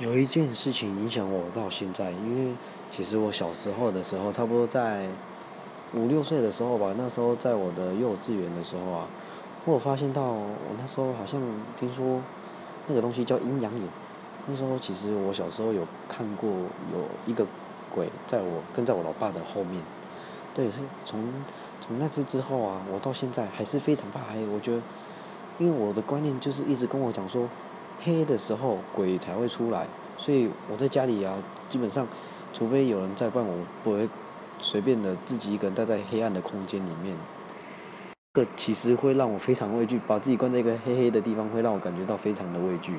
有一件事情影响我到现在，因为其实我小时候的时候，差不多在五六岁的时候吧，那时候在我的幼稚园的时候啊，我发现到我那时候好像听说那个东西叫阴阳眼。那时候其实我小时候有看过有一个鬼在我跟在我老爸的后面，对，是从从那次之后啊，我到现在还是非常怕黑。我觉得，因为我的观念就是一直跟我讲说。黑的时候鬼才会出来，所以我在家里啊，基本上，除非有人在，不然我不会随便的自己一个人待在黑暗的空间里面。这其实会让我非常畏惧，把自己关在一个黑黑的地方，会让我感觉到非常的畏惧。